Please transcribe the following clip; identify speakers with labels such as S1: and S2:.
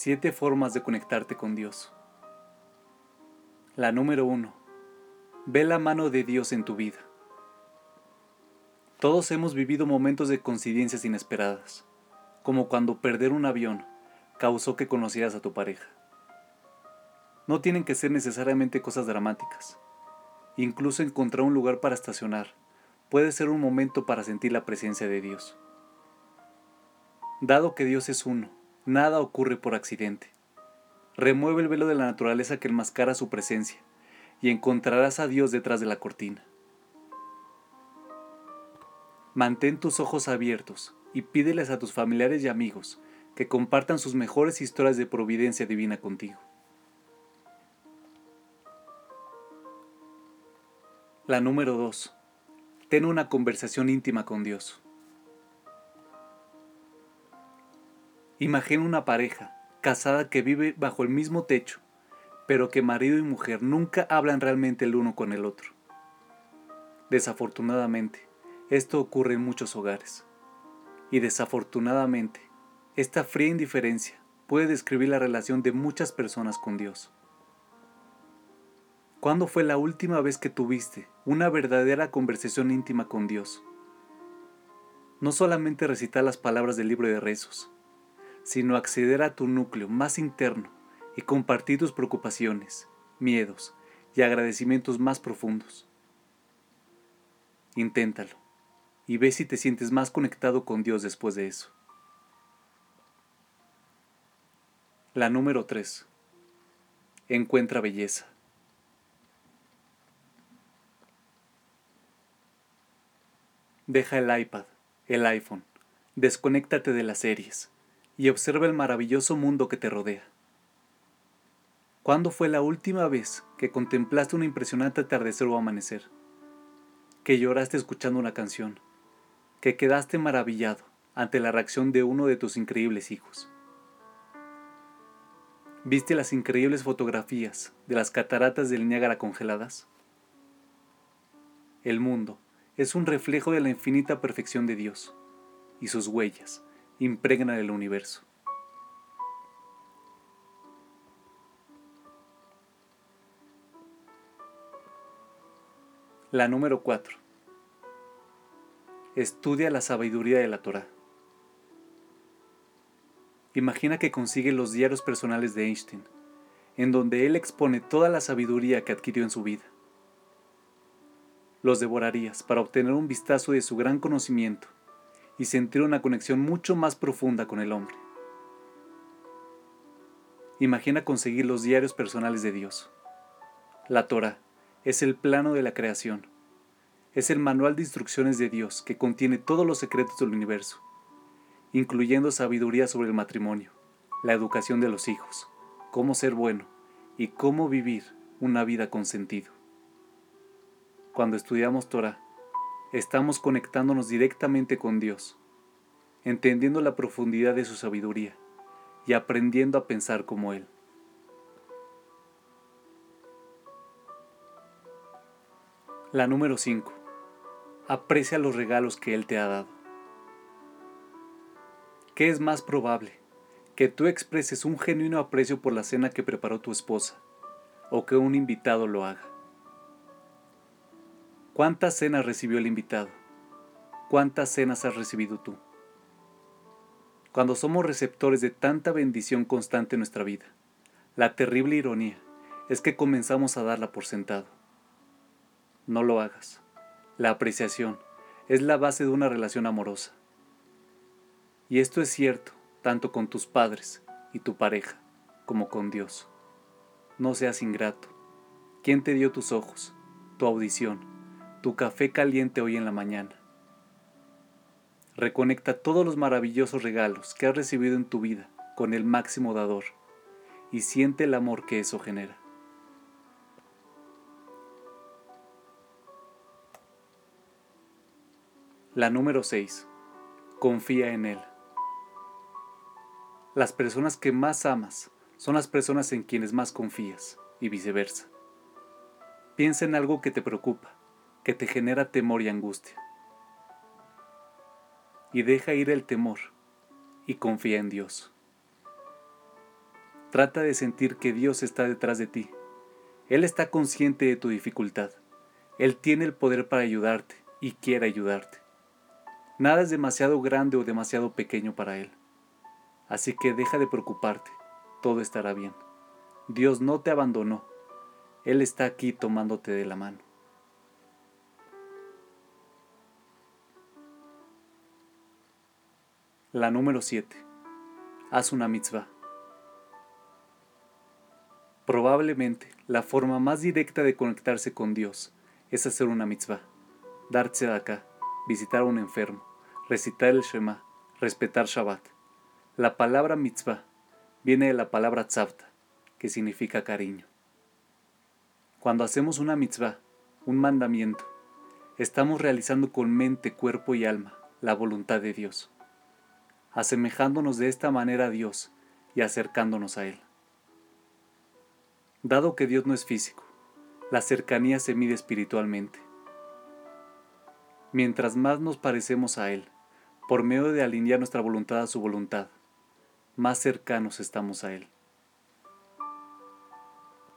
S1: Siete formas de conectarte con Dios. La número uno. Ve la mano de Dios en tu vida. Todos hemos vivido momentos de coincidencias inesperadas, como cuando perder un avión causó que conocieras a tu pareja. No tienen que ser necesariamente cosas dramáticas. Incluso encontrar un lugar para estacionar puede ser un momento para sentir la presencia de Dios. Dado que Dios es uno, nada ocurre por accidente. Remueve el velo de la naturaleza que enmascara su presencia y encontrarás a Dios detrás de la cortina. Mantén tus ojos abiertos y pídeles a tus familiares y amigos que compartan sus mejores historias de providencia divina contigo. La número 2. Ten una conversación íntima con Dios. Imagina una pareja casada que vive bajo el mismo techo, pero que marido y mujer nunca hablan realmente el uno con el otro. Desafortunadamente, esto ocurre en muchos hogares. Y desafortunadamente, esta fría indiferencia puede describir la relación de muchas personas con Dios. ¿Cuándo fue la última vez que tuviste una verdadera conversación íntima con Dios? No solamente recitar las palabras del libro de rezos, sino acceder a tu núcleo más interno y compartir tus preocupaciones, miedos y agradecimientos más profundos. Inténtalo y ve si te sientes más conectado con Dios después de eso. La número 3. Encuentra belleza. Deja el iPad, el iPhone, desconéctate de las series y observa el maravilloso mundo que te rodea. ¿Cuándo fue la última vez que contemplaste un impresionante atardecer o amanecer? Que lloraste escuchando una canción, que quedaste maravillado ante la reacción de uno de tus increíbles hijos. ¿Viste las increíbles fotografías de las cataratas del Niágara congeladas? El mundo es un reflejo de la infinita perfección de Dios, y sus huellas impregnan el universo. La número 4. Estudia la sabiduría de la Torah. Imagina que consigue los diarios personales de Einstein, en donde él expone toda la sabiduría que adquirió en su vida los devorarías para obtener un vistazo de su gran conocimiento y sentir una conexión mucho más profunda con el hombre. Imagina conseguir los diarios personales de Dios. La Torah es el plano de la creación. Es el manual de instrucciones de Dios que contiene todos los secretos del universo, incluyendo sabiduría sobre el matrimonio, la educación de los hijos, cómo ser bueno y cómo vivir una vida con sentido. Cuando estudiamos Torah, estamos conectándonos directamente con Dios, entendiendo la profundidad de su sabiduría y aprendiendo a pensar como Él. La número 5. Aprecia los regalos que Él te ha dado. ¿Qué es más probable? ¿Que tú expreses un genuino aprecio por la cena que preparó tu esposa o que un invitado lo haga? ¿Cuántas cenas recibió el invitado? ¿Cuántas cenas has recibido tú? Cuando somos receptores de tanta bendición constante en nuestra vida, la terrible ironía es que comenzamos a darla por sentado. No lo hagas. La apreciación es la base de una relación amorosa. Y esto es cierto tanto con tus padres y tu pareja como con Dios. No seas ingrato. ¿Quién te dio tus ojos, tu audición, tu café caliente hoy en la mañana. Reconecta todos los maravillosos regalos que has recibido en tu vida con el máximo dador y siente el amor que eso genera. La número 6. Confía en Él. Las personas que más amas son las personas en quienes más confías y viceversa. Piensa en algo que te preocupa que te genera temor y angustia. Y deja ir el temor y confía en Dios. Trata de sentir que Dios está detrás de ti. Él está consciente de tu dificultad. Él tiene el poder para ayudarte y quiere ayudarte. Nada es demasiado grande o demasiado pequeño para Él. Así que deja de preocuparte, todo estará bien. Dios no te abandonó, Él está aquí tomándote de la mano. La número 7. Haz una mitzvah. Probablemente la forma más directa de conectarse con Dios es hacer una mitzvah, de acá, visitar a un enfermo, recitar el Shema, respetar Shabbat. La palabra mitzvah viene de la palabra tzavta, que significa cariño. Cuando hacemos una mitzvah, un mandamiento, estamos realizando con mente, cuerpo y alma la voluntad de Dios asemejándonos de esta manera a Dios y acercándonos a Él. Dado que Dios no es físico, la cercanía se mide espiritualmente. Mientras más nos parecemos a Él, por medio de alinear nuestra voluntad a su voluntad, más cercanos estamos a Él.